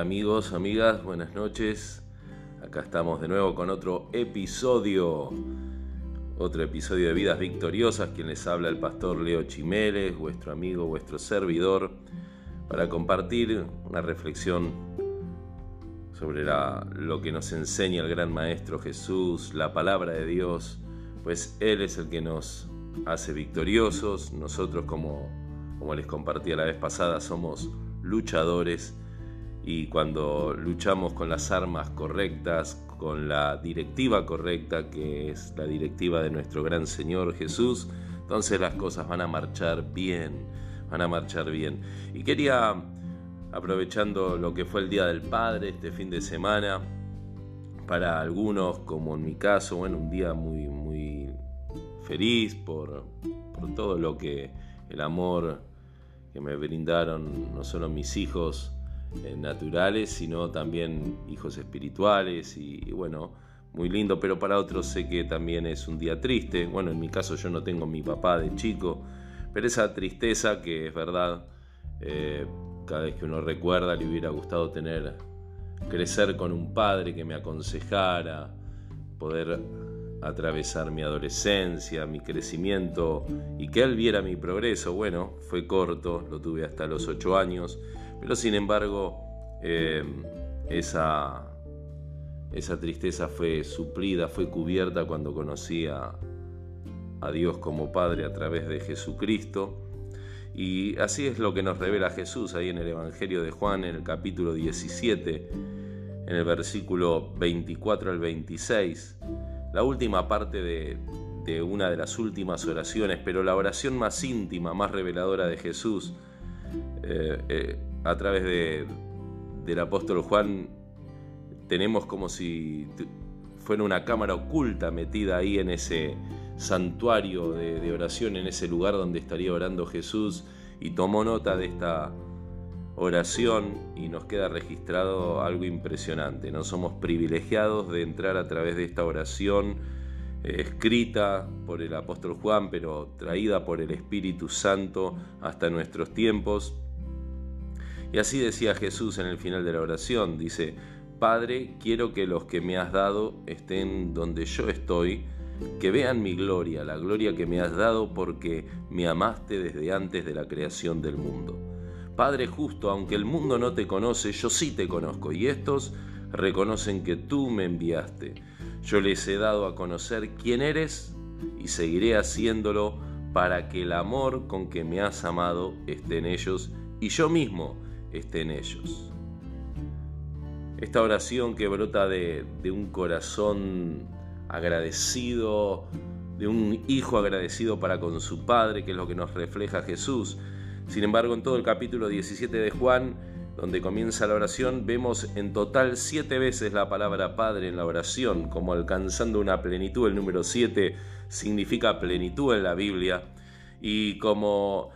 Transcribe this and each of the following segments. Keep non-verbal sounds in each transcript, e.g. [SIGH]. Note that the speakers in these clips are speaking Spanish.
Amigos, amigas, buenas noches. Acá estamos de nuevo con otro episodio, otro episodio de Vidas Victoriosas, quien les habla el pastor Leo Chimeles, vuestro amigo, vuestro servidor, para compartir una reflexión sobre lo que nos enseña el gran Maestro Jesús, la palabra de Dios, pues Él es el que nos hace victoriosos, nosotros como, como les compartí la vez pasada, somos luchadores y cuando luchamos con las armas correctas, con la directiva correcta, que es la directiva de nuestro gran Señor Jesús, entonces las cosas van a marchar bien, van a marchar bien. Y quería, aprovechando lo que fue el Día del Padre este fin de semana, para algunos, como en mi caso, bueno, un día muy, muy feliz por, por todo lo que el amor que me brindaron no solo mis hijos, naturales, sino también hijos espirituales y, bueno, muy lindo, pero para otros sé que también es un día triste. Bueno, en mi caso yo no tengo mi papá de chico, pero esa tristeza que es verdad, eh, cada vez que uno recuerda le hubiera gustado tener, crecer con un padre que me aconsejara, poder atravesar mi adolescencia, mi crecimiento y que él viera mi progreso. Bueno, fue corto, lo tuve hasta los ocho años pero sin embargo, eh, esa, esa tristeza fue suplida, fue cubierta cuando conocí a, Dios como Padre a través de Jesucristo. Y así es lo que nos revela Jesús ahí en el Evangelio de Juan, en el capítulo 17, en el versículo 24 al 26, la última parte de, una de las últimas oraciones, pero la oración más íntima, más reveladora de Jesús. Eh, eh, a través de, del apóstol Juan tenemos como si fuera una cámara oculta metida ahí en ese santuario de, oración, en ese lugar donde estaría orando Jesús, y tomó nota de esta oración y nos queda registrado algo impresionante. No somos privilegiados de entrar a través de esta oración eh, escrita por el apóstol Juan, pero traída por el Espíritu Santo hasta nuestros tiempos y así decía Jesús en el final de la oración, dice, Padre, quiero que los que me has dado estén donde yo estoy, que vean mi gloria, la gloria que me has dado porque me amaste desde antes de la creación del mundo. Padre justo, aunque el mundo no te conoce, yo sí te conozco, y estos reconocen que tú me enviaste. Yo les he dado a conocer quién eres y seguiré haciéndolo para que el amor con que me has amado esté en ellos y yo mismo esté en ellos. Esta oración que brota de, un corazón agradecido, de un hijo agradecido para con su padre, que es lo que nos refleja Jesús. Sin embargo, en todo el capítulo 17 de Juan, donde comienza la oración, vemos en total siete veces la palabra Padre en la oración, como alcanzando una plenitud. El número siete significa plenitud en la Biblia. Y como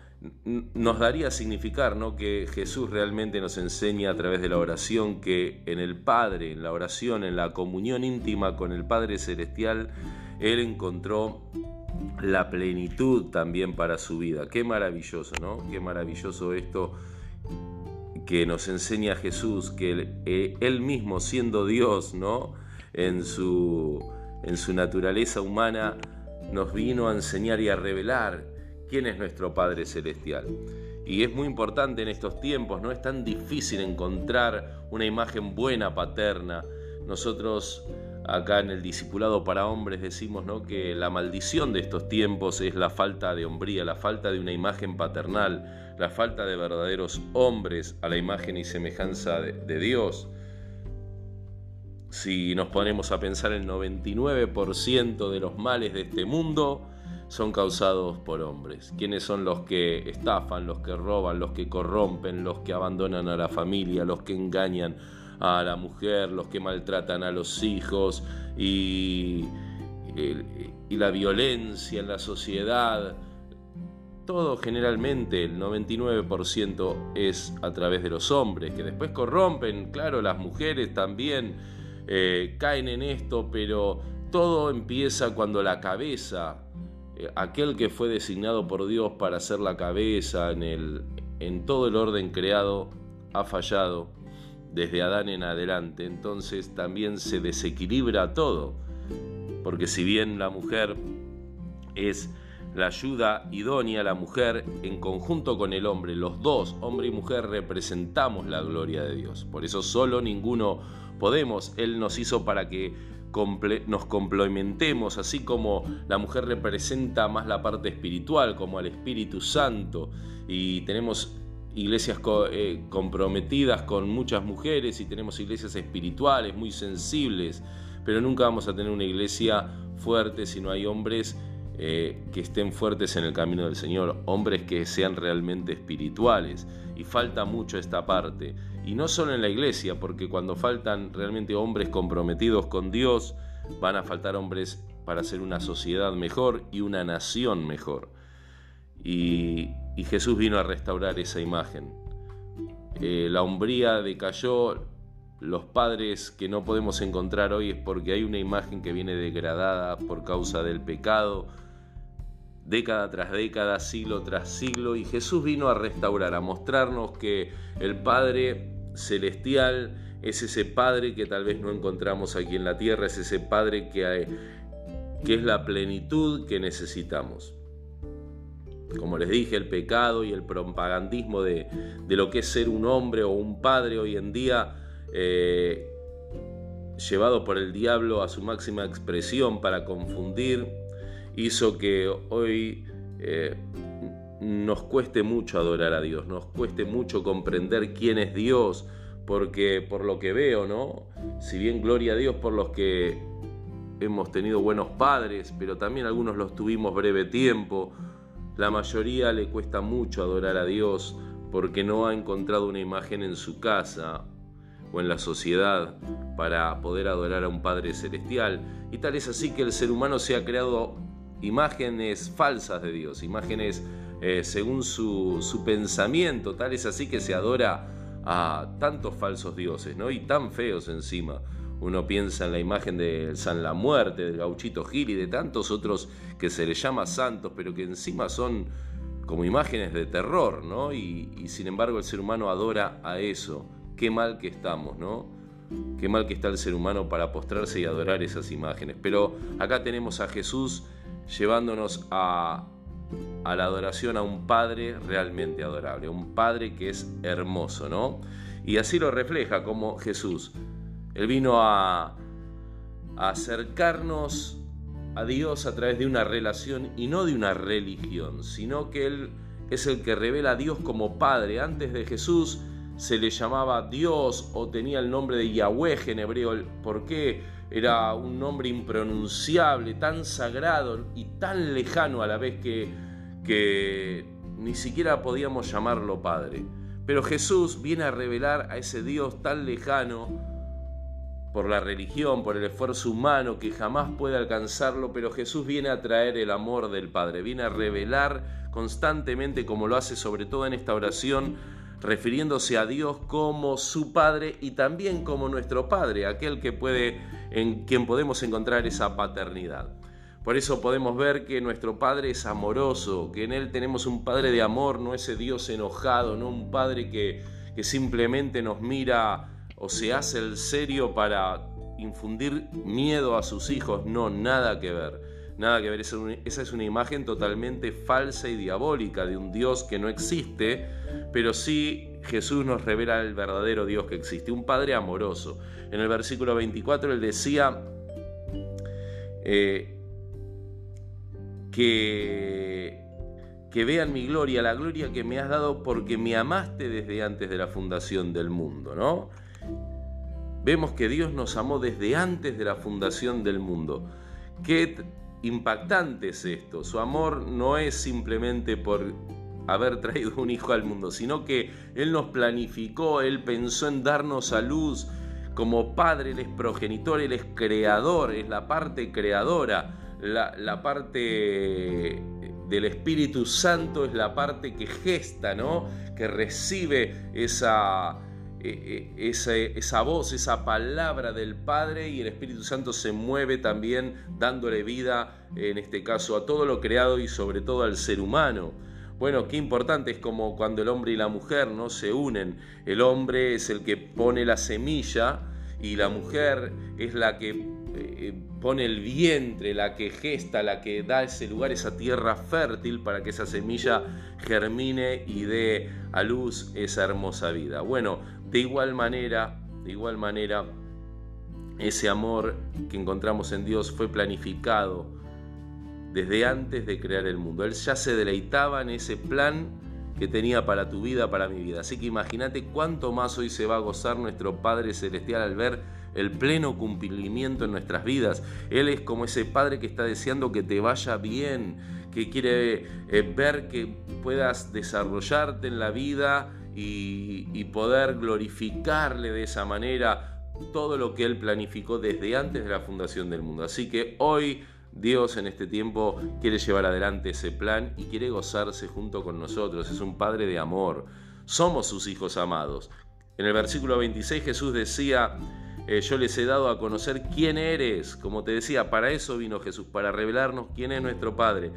nos daría significar ¿no? que Jesús realmente nos enseña a través de la oración que en el Padre, en la oración, en la comunión íntima con el Padre Celestial, Él encontró la plenitud también para su vida. Qué maravilloso, ¿no? Qué maravilloso esto que nos enseña Jesús, que Él, eh, él mismo siendo Dios, ¿no? En su, en su naturaleza humana, nos vino a enseñar y a revelar quién es nuestro Padre Celestial. Y es muy importante en estos tiempos, no es tan difícil encontrar una imagen buena paterna. Nosotros acá en el discipulado para hombres decimos ¿no? que la maldición de estos tiempos es la falta de hombría, la falta de una imagen paternal, la falta de verdaderos hombres a la imagen y semejanza de, de Dios. Si nos ponemos a pensar el 99% de los males de este mundo, son causados por hombres. ¿Quiénes son los que estafan, los que roban, los que corrompen, los que abandonan a la familia, los que engañan a la mujer, los que maltratan a los hijos y, la violencia en la sociedad? Todo generalmente, el 99% es a través de los hombres, que después corrompen, claro, las mujeres también eh, caen en esto, pero todo empieza cuando la cabeza aquel que fue designado por Dios para ser la cabeza en, el, en todo el orden creado, ha fallado desde Adán en adelante, entonces también se desequilibra todo. Porque si bien la mujer es la ayuda idónea, la mujer en conjunto con el hombre, los dos, hombre y mujer, representamos la gloria de Dios. Por eso solo ninguno podemos. Él nos hizo para que nos complementemos, así como la mujer representa más la parte espiritual, como al Espíritu Santo, y tenemos iglesias eh, comprometidas con muchas mujeres y tenemos iglesias espirituales muy sensibles, pero nunca vamos a tener una iglesia fuerte si no hay hombres eh, que estén fuertes en el camino del Señor, hombres que sean realmente espirituales. Y falta mucho esta parte. Y no solo en la iglesia, porque cuando faltan realmente hombres comprometidos con Dios, van a faltar hombres para hacer una sociedad mejor y una nación mejor. Y, Jesús vino a restaurar esa imagen. Eh, la hombría decayó, los padres que no podemos encontrar hoy es porque hay una imagen que viene degradada por causa del pecado, década tras década, siglo tras siglo, y Jesús vino a restaurar, a mostrarnos que el Padre celestial es ese Padre que tal vez no encontramos aquí en la tierra, es ese Padre que, es la plenitud que necesitamos. Como les dije, el pecado y el propagandismo de, lo que es ser un hombre o un padre hoy en día, eh, llevado por el diablo a su máxima expresión para confundir, hizo que hoy eh, nos cueste mucho adorar a Dios, nos cueste mucho comprender quién es Dios, porque por lo que veo, ¿no? Si bien gloria a Dios por los que hemos tenido buenos padres, pero también algunos los tuvimos breve tiempo, la mayoría le cuesta mucho adorar a Dios porque no ha encontrado una imagen en su casa o en la sociedad para poder adorar a un Padre Celestial. Y tal es así que el ser humano se ha creado imágenes falsas de Dios, imágenes eh, según su, pensamiento, tal es así que se adora a tantos falsos dioses, ¿no? Y tan feos encima. Uno piensa en la imagen de San La Muerte, del gauchito Gil y de tantos otros que se les llama santos, pero que encima son como imágenes de terror, ¿no? Y, y sin embargo el ser humano adora a eso. Qué mal que estamos, ¿no? Qué mal que está el ser humano para postrarse y adorar esas imágenes. Pero acá tenemos a Jesús llevándonos a, la adoración a un Padre realmente adorable, un Padre que es hermoso, ¿no? Y así lo refleja como Jesús. Él vino a, a acercarnos a Dios a través de una relación y no de una religión, sino que Él es el que revela a Dios como Padre. Antes de Jesús se le llamaba Dios o tenía el nombre de Yahweh en hebreo. ¿Por qué? Era un nombre impronunciable, tan sagrado y tan lejano a la vez que, que ni siquiera podíamos llamarlo Padre. Pero Jesús viene a revelar a ese Dios tan lejano por la religión, por el esfuerzo humano que jamás puede alcanzarlo, pero Jesús viene a traer el amor del Padre, viene a revelar constantemente, como lo hace sobre todo en esta oración, refiriéndose a Dios como su Padre y también como nuestro Padre, aquel que puede, en quien podemos encontrar esa paternidad. Por eso podemos ver que nuestro Padre es amoroso, que en Él tenemos un Padre de amor, no ese Dios enojado, no un Padre que, que simplemente nos mira o se hace el serio para infundir miedo a sus hijos, no, nada que ver. Nada que ver, esa es una imagen totalmente falsa y diabólica de un Dios que no existe, pero sí Jesús nos revela el verdadero Dios que existe, un Padre amoroso. En el versículo 24 él decía eh, que, que vean mi gloria, la gloria que me has dado porque me amaste desde antes de la fundación del mundo, ¿no? Vemos que Dios nos amó desde antes de la fundación del mundo. Qué impactante es esto. Su amor no es simplemente por haber traído un hijo al mundo, sino que Él nos planificó, Él pensó en darnos a luz. Como padre, Él es progenitor, Él es creador, es la parte creadora, la, la parte del Espíritu Santo es la parte que gesta, ¿no? Que recibe esa, eh, eh, esa, voz, esa palabra del Padre y el Espíritu Santo se mueve también dándole vida, en este caso, a todo lo creado y sobre todo al ser humano. Bueno, qué importante es como cuando el hombre y la mujer no se unen. El hombre es el que pone la semilla y la mujer es la que eh, pone el vientre, la que gesta, la que da ese lugar, esa tierra fértil para que esa semilla germine y dé a luz esa hermosa vida. Bueno, de igual manera, de igual manera, ese amor que encontramos en Dios fue planificado desde antes de crear el mundo. Él ya se deleitaba en ese plan que tenía para tu vida, para mi vida. Así que imagínate cuánto más hoy se va a gozar nuestro Padre Celestial al ver el pleno cumplimiento en nuestras vidas. Él es como ese Padre que está deseando que te vaya bien, que quiere eh, ver que puedas desarrollarte en la vida y, poder glorificarle de esa manera todo lo que Él planificó desde antes de la fundación del mundo. Así que hoy Dios en este tiempo quiere llevar adelante ese plan y quiere gozarse junto con nosotros. Es un Padre de amor. Somos sus hijos amados. En el versículo 26 Jesús decía, eh, yo les he dado a conocer quién eres. Como te decía, para eso vino Jesús, para revelarnos quién es nuestro Padre.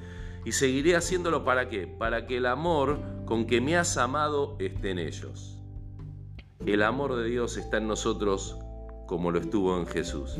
Y seguiré haciéndolo para qué? Para que el amor con que me has amado esté en ellos. El amor de Dios está en nosotros como lo estuvo en Jesús.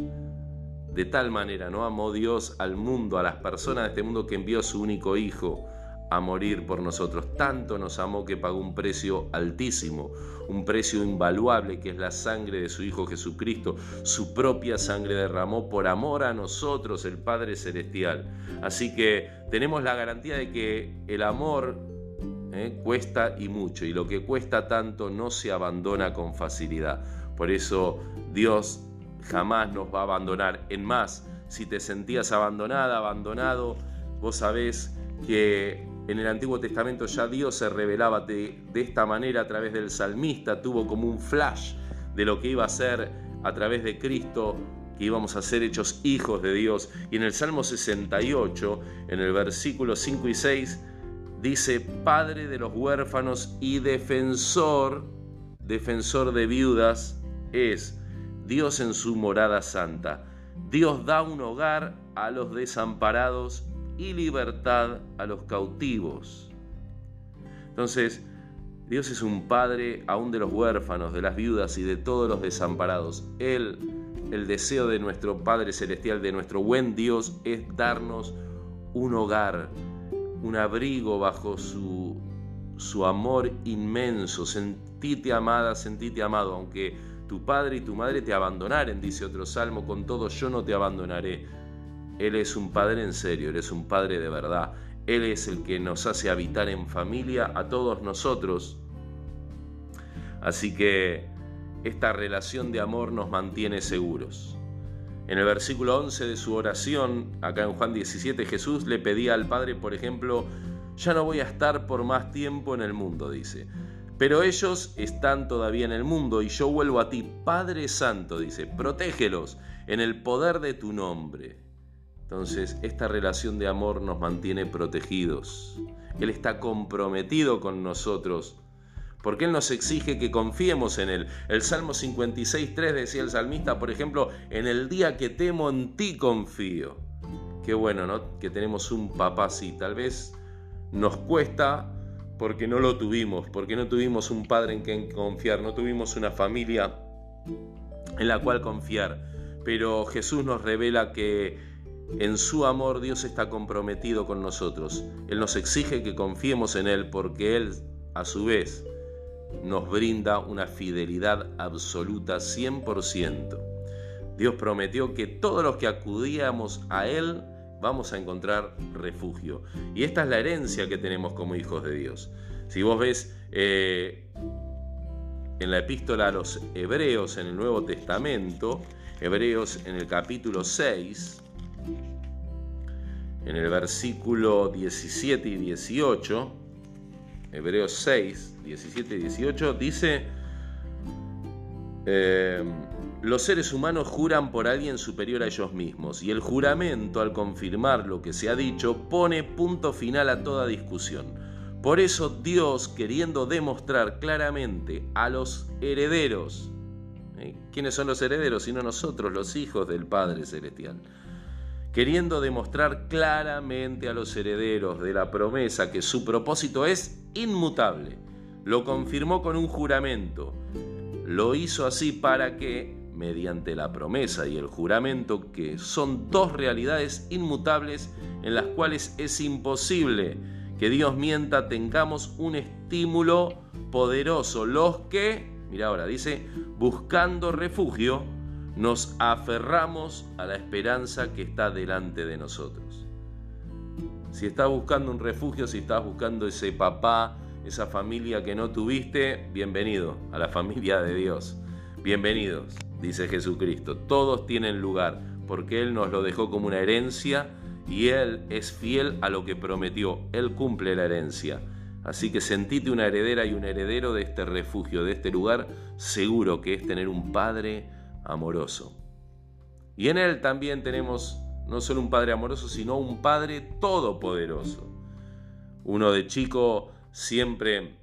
De tal manera no amó Dios al mundo, a las personas de este mundo, que envió a su único Hijo a morir por nosotros. Tanto nos amó que pagó un precio altísimo, un precio invaluable que es la sangre de su Hijo Jesucristo. Su propia sangre derramó por amor a nosotros, el Padre Celestial. Así que tenemos la garantía de que el amor eh, cuesta y mucho, y lo que cuesta tanto no se abandona con facilidad. Por eso Dios jamás nos va a abandonar. En más, si te sentías abandonada, abandonado, vos sabés que en el Antiguo Testamento ya Dios se revelaba de, de, esta manera a través del salmista, tuvo como un flash de lo que iba a ser a través de Cristo, que íbamos a ser hechos hijos de Dios. Y en el Salmo 68, en el versículo 5 y 6, dice, Padre de los huérfanos y defensor, defensor de viudas es Dios en su morada santa. Dios da un hogar a los desamparados y libertad a los cautivos. Entonces, Dios es un padre aún de los huérfanos, de las viudas y de todos los desamparados. Él, el deseo de nuestro Padre Celestial, de nuestro buen Dios, es darnos un hogar, un abrigo bajo su, su amor inmenso. Sentite amada, sentite amado, aunque tu padre y tu madre te abandonaren, dice otro salmo, con todo yo no te abandonaré. Él es un padre en serio, Él es un padre de verdad. Él es el que nos hace habitar en familia a todos nosotros. Así que esta relación de amor nos mantiene seguros. En el versículo 11 de su oración, acá en Juan 17, Jesús le pedía al Padre, por ejemplo, ya no voy a estar por más tiempo en el mundo, dice. Pero ellos están todavía en el mundo y yo vuelvo a ti, Padre Santo, dice, protégelos en el poder de tu nombre. Entonces, esta relación de amor nos mantiene protegidos. Él está comprometido con nosotros porque Él nos exige que confiemos en Él. El Salmo 56.3 decía el salmista, por ejemplo, en el día que temo en ti confío. Qué bueno, ¿no? Que tenemos un papá así. Tal vez nos cuesta porque no lo tuvimos, porque no tuvimos un padre en quien confiar, no tuvimos una familia en la cual confiar. Pero Jesús nos revela que en su amor Dios está comprometido con nosotros. Él nos exige que confiemos en Él porque Él a su vez nos brinda una fidelidad absoluta 100%. Dios prometió que todos los que acudíamos a Él vamos a encontrar refugio. Y esta es la herencia que tenemos como hijos de Dios. Si vos ves eh, en la epístola a los Hebreos en el Nuevo Testamento, Hebreos en el capítulo 6, en el versículo 17 y 18, Hebreos 6, 17 y 18, dice, eh, los seres humanos juran por alguien superior a ellos mismos y el juramento, al confirmar lo que se ha dicho, pone punto final a toda discusión. Por eso Dios, queriendo demostrar claramente a los herederos, ¿eh? ¿quiénes son los herederos sino nosotros, los hijos del Padre Celestial? Queriendo demostrar claramente a los herederos de la promesa que su propósito es inmutable. Lo confirmó con un juramento. Lo hizo así para que, mediante la promesa y el juramento, que son dos realidades inmutables en las cuales es imposible que Dios mienta, tengamos un estímulo poderoso. Los que, mira ahora, dice, buscando refugio, nos aferramos a la esperanza que está delante de nosotros. Si estás buscando un refugio, si estás buscando ese papá, esa familia que no tuviste, bienvenido a la familia de Dios. Bienvenidos, dice Jesucristo. Todos tienen lugar porque Él nos lo dejó como una herencia y Él es fiel a lo que prometió. Él cumple la herencia. Así que sentite una heredera y un heredero de este refugio, de este lugar seguro que es tener un Padre amoroso. Y en Él también tenemos no solo un Padre amoroso, sino un Padre todopoderoso. Uno de chico siempre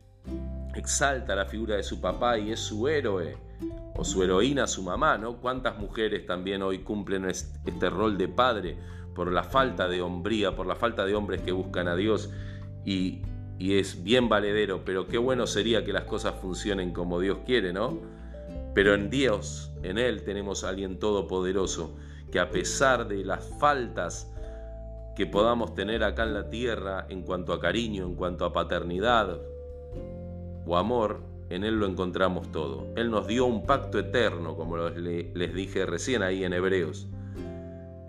exalta la figura de su papá y es su héroe o su heroína, su mamá, ¿no? ¿Cuántas mujeres también hoy cumplen este rol de padre por la falta de hombría, por la falta de hombres que buscan a Dios y, y es bien valedero, pero qué bueno sería que las cosas funcionen como Dios quiere, ¿no? Pero en Dios, en Él tenemos a alguien todopoderoso que a pesar de las faltas que podamos tener acá en la tierra en cuanto a cariño, en cuanto a paternidad o amor, en Él lo encontramos todo. Él nos dio un pacto eterno, como les dije recién ahí en Hebreos.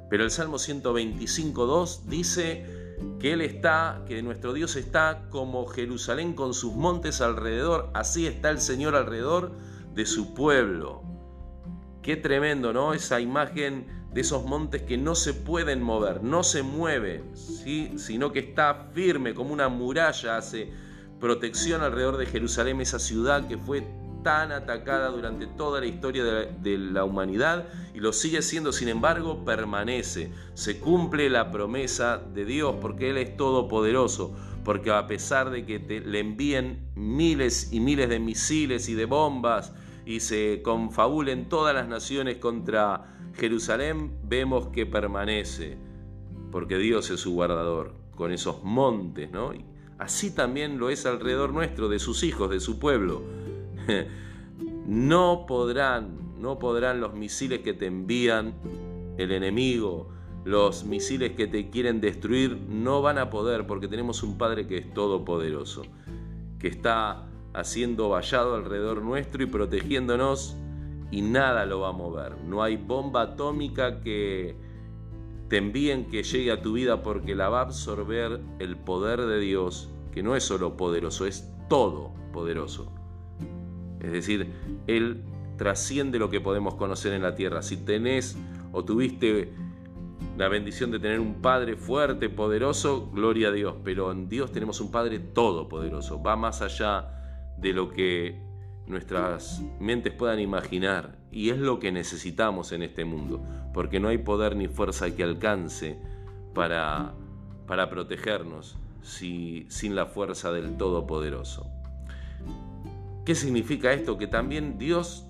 Pero el Salmo 125.2 dice que Él está, que nuestro Dios está como Jerusalén con sus montes alrededor, así está el Señor alrededor de su pueblo. Qué tremendo, ¿no? Esa imagen de esos montes que no se pueden mover, no se mueven, ¿sí? sino que está firme como una muralla, hace protección alrededor de Jerusalén, esa ciudad que fue tan atacada durante toda la historia de la, humanidad y lo sigue siendo, sin embargo, permanece. Se cumple la promesa de Dios porque Él es todopoderoso, porque a pesar de que te, le envíen miles y miles de misiles y de bombas y se confabulen todas las naciones contra Jerusalén, vemos que permanece, porque Dios es su guardador, con esos montes, así también lo es alrededor nuestro, de sus hijos, de su pueblo. [LAUGHS] No podrán, no podrán los misiles que te envían el enemigo, los misiles que te quieren destruir, no van a poder porque tenemos un Padre que es todopoderoso, que está haciendo vallado alrededor nuestro y protegiéndonos y nada lo va a mover. No hay bomba atómica que te envíen que llegue a tu vida porque la va a absorber el poder de Dios, que no es solo poderoso, es todo poderoso. Es decir, Él trasciende lo que podemos conocer en la tierra. Si tenés o tuviste la bendición de tener un Padre fuerte, poderoso, gloria a Dios. Pero en Dios tenemos un Padre todopoderoso. Va más allá de lo que nuestras mentes puedan imaginar y es lo que necesitamos en este mundo, porque no hay poder ni fuerza que alcance para, para protegernos si, sin la fuerza del Todopoderoso. ¿Qué significa esto? Que también Dios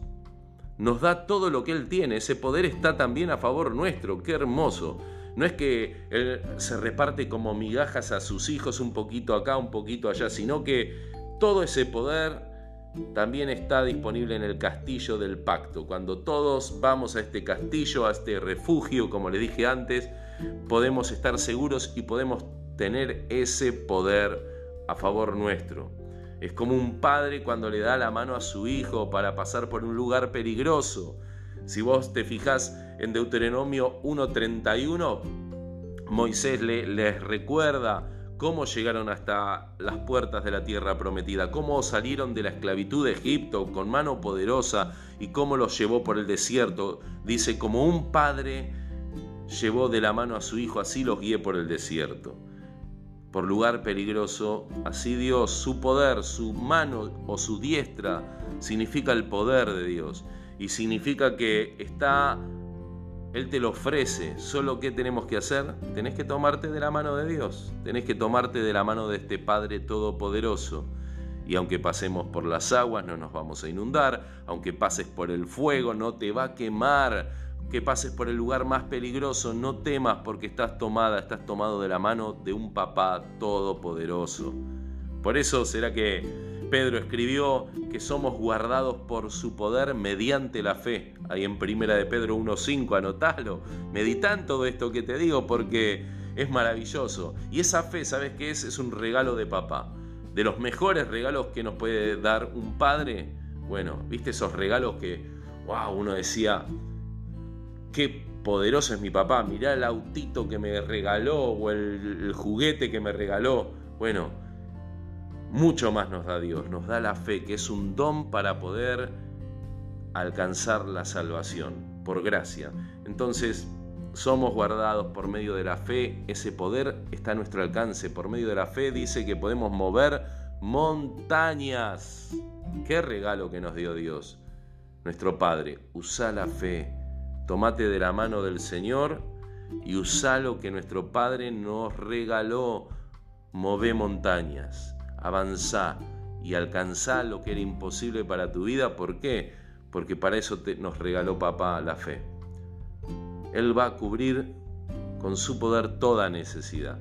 nos da todo lo que Él tiene, ese poder está también a favor nuestro, qué hermoso. No es que Él se reparte como migajas a sus hijos un poquito acá, un poquito allá, sino que todo ese poder también está disponible en el castillo del pacto. Cuando todos vamos a este castillo, a este refugio, como le dije antes, podemos estar seguros y podemos tener ese poder a favor nuestro. Es como un padre cuando le da la mano a su hijo para pasar por un lugar peligroso. Si vos te fijas en Deuteronomio 1.31, Moisés le, les recuerda cómo llegaron hasta las puertas de la tierra prometida, cómo salieron de la esclavitud de Egipto con mano poderosa y cómo los llevó por el desierto. Dice, como un padre llevó de la mano a su hijo, así los guié por el desierto. Por lugar peligroso, así Dios, su poder, su mano o su diestra, significa el poder de Dios y significa que está él te lo ofrece, solo ¿qué tenemos que hacer? Tenés que tomarte de la mano de Dios, tenés que tomarte de la mano de este Padre Todopoderoso. Y aunque pasemos por las aguas, no nos vamos a inundar, aunque pases por el fuego, no te va a quemar que pases por el lugar más peligroso, no temas porque estás tomada, estás tomado de la mano de un papá todopoderoso. Por eso será que Pedro escribió que somos guardados por su poder mediante la fe. Ahí en Primera de Pedro 1.5, anotalo. Meditá todo esto que te digo porque es maravilloso. Y esa fe, ¿sabes qué es? Es un regalo de papá. De los mejores regalos que nos puede dar un padre. Bueno, ¿viste esos regalos que, wow, uno decía, qué poderoso es mi papá, mirá el autito que me regaló o el, el juguete que me regaló. Bueno, mucho más nos da Dios, nos da la fe, que es un don para poder alcanzar la salvación, por gracia. Entonces, somos guardados por medio de la fe, ese poder está a nuestro alcance. Por medio de la fe dice que podemos mover montañas. Qué regalo que nos dio Dios, nuestro Padre. Usa la fe, tomate de la mano del Señor y usa lo que nuestro Padre nos regaló. Move montañas avanzá y alcanzá lo que era imposible para tu vida. ¿Por qué? Porque para eso nos regaló papá la fe. Él va a cubrir con su poder toda necesidad.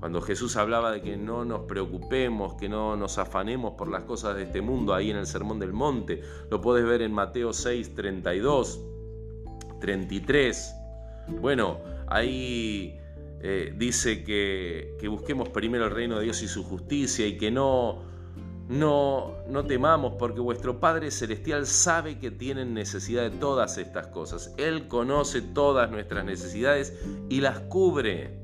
Cuando Jesús hablaba de que no nos preocupemos, que no nos afanemos por las cosas de este mundo, ahí en el Sermón del Monte, lo puedes ver en Mateo 6, 32, 33. Bueno, ahí eh, dice que, busquemos primero el reino de Dios y su justicia y que no, no, no temamos porque vuestro Padre Celestial sabe que tienen necesidad de todas estas cosas. Él conoce todas nuestras necesidades y las cubre.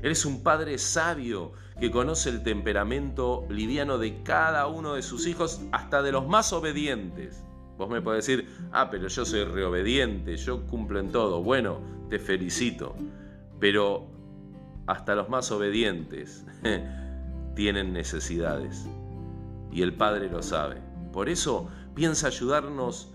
Él es un Padre sabio que conoce el temperamento liviano de cada uno de sus hijos, hasta de los más obedientes. Vos me podés decir, ah, pero yo soy reobediente, yo cumplo en todo. Bueno, te felicito. Pero hasta los más obedientes [LAUGHS] tienen necesidades. Y el Padre lo sabe. Por eso piensa ayudarnos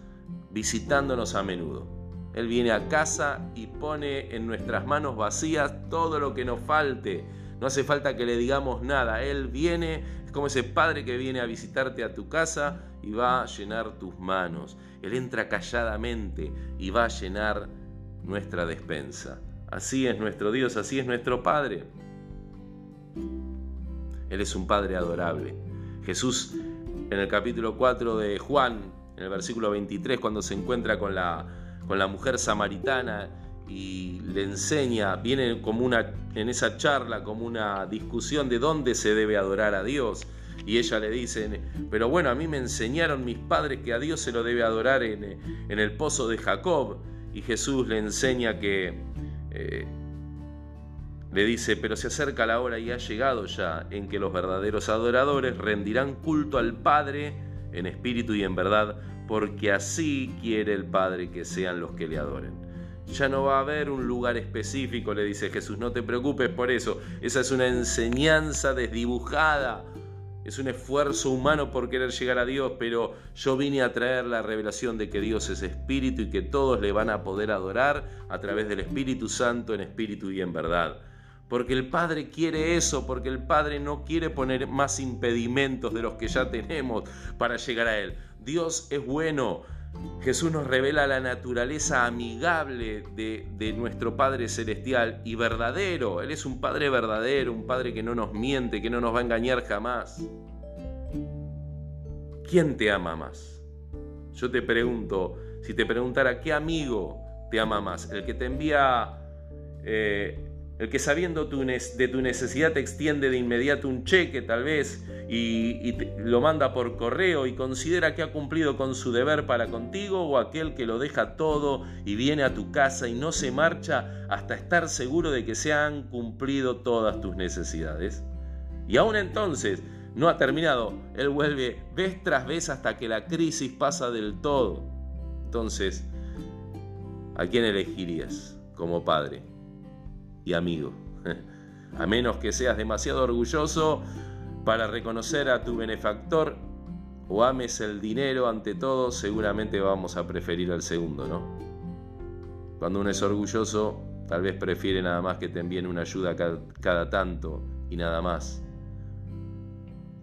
visitándonos a menudo. Él viene a casa y pone en nuestras manos vacías todo lo que nos falte. No hace falta que le digamos nada. Él viene, es como ese padre que viene a visitarte a tu casa y va a llenar tus manos. Él entra calladamente y va a llenar nuestra despensa. Así es nuestro Dios, así es nuestro Padre. Él es un Padre adorable. Jesús en el capítulo 4 de Juan, en el versículo 23, cuando se encuentra con la, con la mujer samaritana y le enseña, viene como una, en esa charla, como una discusión de dónde se debe adorar a Dios. Y ella le dice, pero bueno, a mí me enseñaron mis padres que a Dios se lo debe adorar en, en el pozo de Jacob. Y Jesús le enseña que eh, le dice, pero se acerca la hora y ha llegado ya en que los verdaderos adoradores rendirán culto al Padre en espíritu y en verdad, porque así quiere el Padre que sean los que le adoren. Ya no va a haber un lugar específico, le dice Jesús, no te preocupes por eso. Esa es una enseñanza desdibujada es un esfuerzo humano por querer llegar a Dios, pero yo vine a traer la revelación de que Dios es espíritu y que todos le van a poder adorar a través del Espíritu Santo en espíritu y en verdad. Porque el Padre quiere eso, porque el Padre no quiere poner más impedimentos de los que ya tenemos para llegar a Él. Dios es bueno. Jesús nos revela la naturaleza amigable de, de, nuestro Padre Celestial y verdadero. Él es un Padre verdadero, un Padre que no nos miente, que no nos va a engañar jamás. ¿Quién te ama más? Yo te pregunto, si te preguntara qué amigo te ama más, el que te envía, eh, el que sabiendo de tu necesidad te extiende de inmediato un cheque tal vez y, lo manda por correo y considera que ha cumplido con su deber para contigo o aquel que lo deja todo y viene a tu casa y no se marcha hasta estar seguro de que se han cumplido todas tus necesidades. Y aún entonces, no ha terminado. Él vuelve vez tras vez hasta que la crisis pasa del todo. Entonces, ¿a quién elegirías como padre y amigo? [LAUGHS] A menos que seas demasiado orgulloso para reconocer a tu benefactor o ames el dinero ante todo, seguramente vamos a preferir al segundo, ¿no? Cuando uno es orgulloso, tal vez prefiere nada más que te envíen una ayuda cada, cada tanto y nada más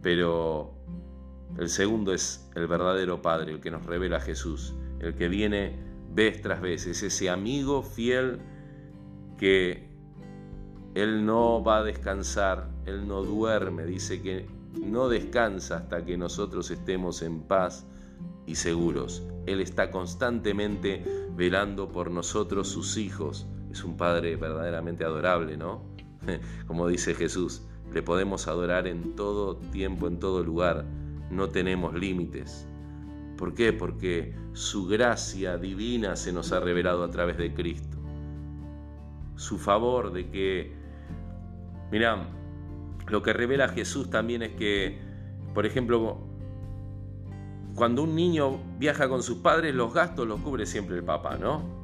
pero el segundo es el verdadero Padre, el que nos revela Jesús, el que viene vez tras vez. Es ese amigo fiel que Él no va a descansar, Él no duerme, dice que no descansa hasta que nosotros estemos en paz y seguros. Él está constantemente velando por nosotros, sus hijos. Es un Padre verdaderamente adorable, ¿no? [LAUGHS] Como dice Jesús, le podemos adorar en todo tiempo, en todo lugar. No tenemos límites. ¿Por qué? Porque su gracia divina se nos ha revelado a través de Cristo. Su favor de que, mirá, lo que revela Jesús también es que, por ejemplo, cuando un niño viaja con sus padres, los gastos los cubre siempre el papá, ¿no?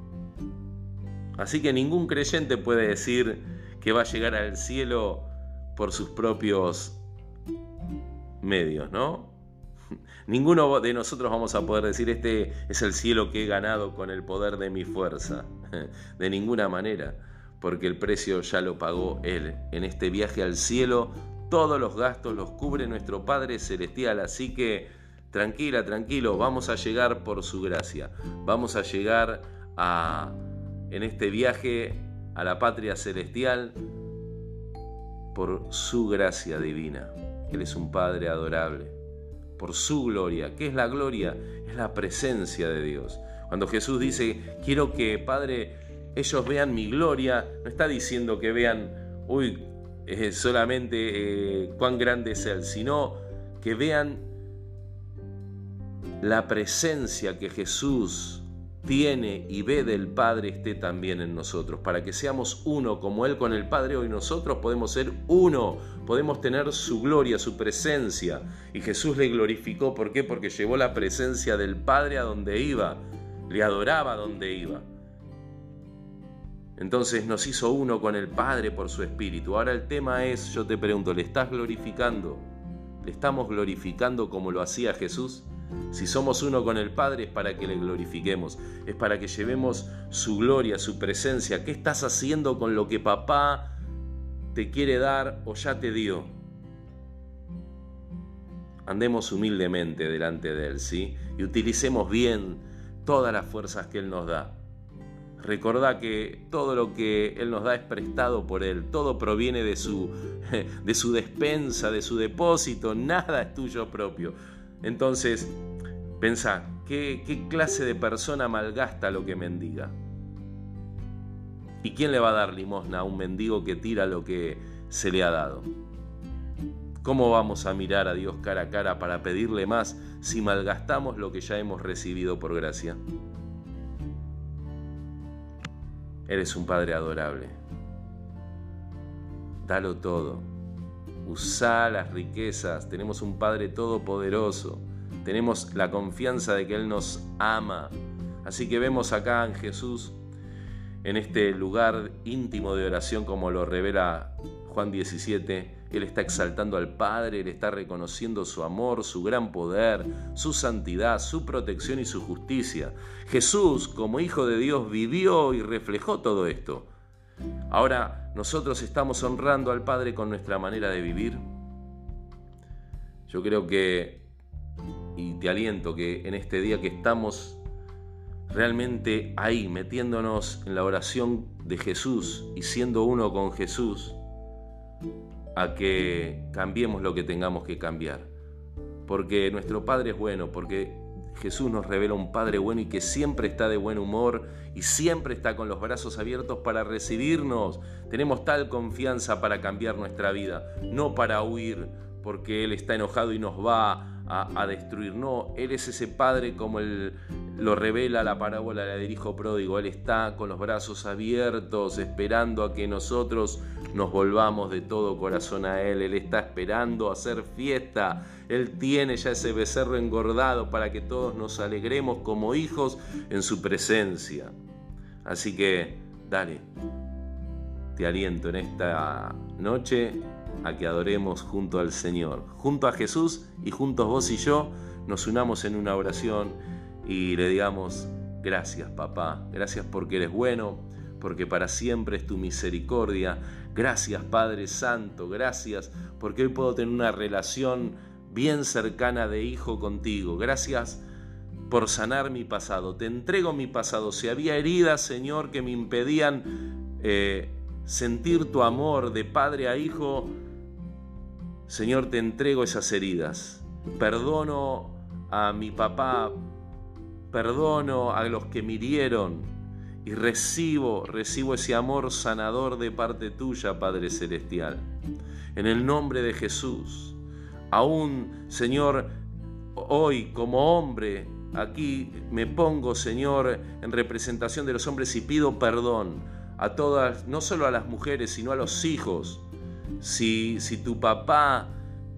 Así que ningún creyente puede decir que va a llegar al cielo por sus propios medios, ¿no? [LAUGHS] Ninguno de nosotros vamos a poder decir, este es el cielo que he ganado con el poder de mi fuerza. [LAUGHS] De ninguna manera, porque el precio ya lo pagó Él. En este viaje al cielo, todos los gastos los cubre nuestro Padre Celestial. Así que, tranquila, tranquilo, vamos a llegar por su gracia. Vamos a llegar a, en este viaje a la patria celestial por su gracia divina. Él es un Padre adorable por su gloria. ¿Qué es la gloria? Es la presencia de Dios. Cuando Jesús dice, quiero que, Padre, ellos vean mi gloria, no está diciendo que vean, uy, solamente eh, cuán grande es Él, sino que vean la presencia que Jesús tiene y ve del Padre esté también en nosotros, para que seamos uno como Él con el Padre, hoy nosotros podemos ser uno, podemos tener su gloria, su presencia. Y Jesús le glorificó, ¿por qué? Porque llevó la presencia del Padre a donde iba, le adoraba a donde iba. Entonces nos hizo uno con el Padre por su Espíritu. Ahora el tema es, yo te pregunto, ¿le estás glorificando? ¿Le estamos glorificando como lo hacía Jesús? Si somos uno con el Padre es para que le glorifiquemos, es para que llevemos su gloria, su presencia. ¿Qué estás haciendo con lo que papá te quiere dar o ya te dio? Andemos humildemente delante de Él, ¿sí? Y utilicemos bien todas las fuerzas que Él nos da. Recordá que todo lo que Él nos da es prestado por Él, todo proviene de su, [LAUGHS] de su despensa, de su depósito, nada es tuyo propio. Entonces, pensá, ¿qué, ¿qué clase de persona malgasta lo que mendiga? ¿Y quién le va a dar limosna a un mendigo que tira lo que se le ha dado? ¿Cómo vamos a mirar a Dios cara a cara para pedirle más si malgastamos lo que ya hemos recibido por gracia? Eres un Padre adorable. Dalo todo Usa las riquezas, tenemos un Padre todopoderoso, tenemos la confianza de que Él nos ama. Así que vemos acá en Jesús, en este lugar íntimo de oración como lo revela Juan 17, Él está exaltando al Padre, Él está reconociendo su amor, su gran poder, su santidad, su protección y su justicia. Jesús, como Hijo de Dios, vivió y reflejó todo esto. Ahora nosotros estamos honrando al Padre con nuestra manera de vivir. Yo creo que, y te aliento que en este día que estamos realmente ahí, metiéndonos en la oración de Jesús y siendo uno con Jesús, a que cambiemos lo que tengamos que cambiar. Porque nuestro Padre es bueno, porque Jesús nos revela un Padre bueno y que siempre está de buen humor y siempre está con los brazos abiertos para recibirnos. Tenemos tal confianza para cambiar nuestra vida, no para huir porque Él está enojado y nos va a, destruir. No, Él es ese Padre como él, lo revela la parábola del Hijo Pródigo. Él está con los brazos abiertos, esperando a que nosotros nos volvamos de todo corazón a Él. Él está esperando hacer fiesta. Él tiene ya ese becerro engordado para que todos nos alegremos como hijos en su presencia. Así que, dale, te aliento en esta noche a que adoremos junto al Señor, junto a Jesús y juntos vos y yo nos unamos en una oración y le digamos, gracias papá, gracias porque eres bueno, porque para siempre es tu misericordia, gracias Padre Santo, gracias porque hoy puedo tener una relación bien cercana de hijo contigo, gracias por sanar mi pasado. Te entrego mi pasado. Si había heridas, Señor, que me impedían eh, sentir tu amor de padre a hijo, Señor, te entrego esas heridas. Perdono a mi papá, perdono a los que me hirieron y recibo, recibo ese amor sanador de parte tuya, Padre Celestial. En el nombre de Jesús. Aún, Señor, hoy como hombre, aquí me pongo, Señor, en representación de los hombres y pido perdón a todas, no solo a las mujeres, sino a los hijos. Si, si tu papá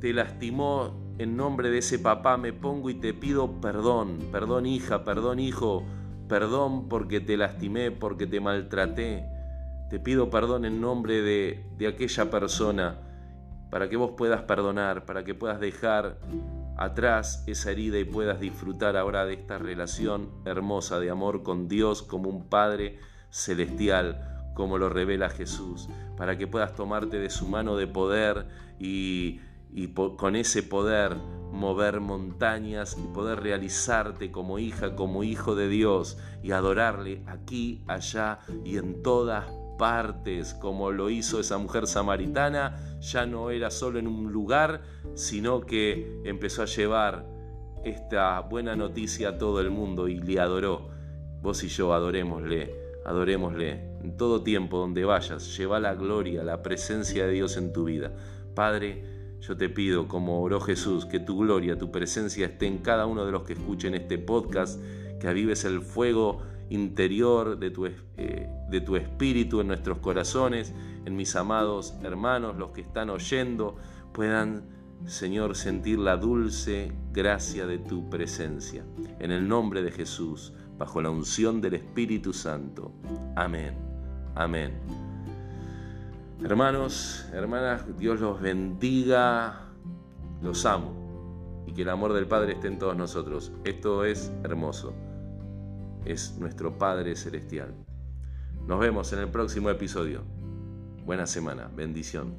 te lastimó, en nombre de ese papá me pongo y te pido perdón, perdón hija, perdón hijo, perdón porque te lastimé, porque te maltraté. Te pido perdón en nombre de, de aquella persona para que vos puedas perdonar, para que puedas dejar atrás esa herida y puedas disfrutar ahora de esta relación hermosa de amor con Dios como un Padre celestial, como lo revela Jesús, para que puedas tomarte de su mano de poder y, con ese poder mover montañas y poder realizarte como hija, como hijo de Dios y adorarle aquí, allá y en todas partes, como lo hizo esa mujer samaritana, ya no era solo en un lugar, sino que empezó a llevar esta buena noticia a todo el mundo y le adoró. Vos y yo adorémosle, adorémosle en todo tiempo donde vayas, lleva la gloria, la presencia de Dios en tu vida. Padre, yo te pido, como oró Jesús, que tu gloria, tu presencia esté en cada uno de los que escuchen este podcast, que avives el fuego interior de tu, eh, de tu espíritu en nuestros corazones, en mis amados hermanos, los que están oyendo, puedan, Señor, sentir la dulce gracia de tu presencia. En el nombre de Jesús, bajo la unción del Espíritu Santo. Amén. Amén. Hermanos, hermanas, Dios los bendiga, los amo y que el amor del Padre esté en todos nosotros. Esto es hermoso es nuestro Padre Celestial. Nos vemos en el próximo episodio. Buena semana, bendición.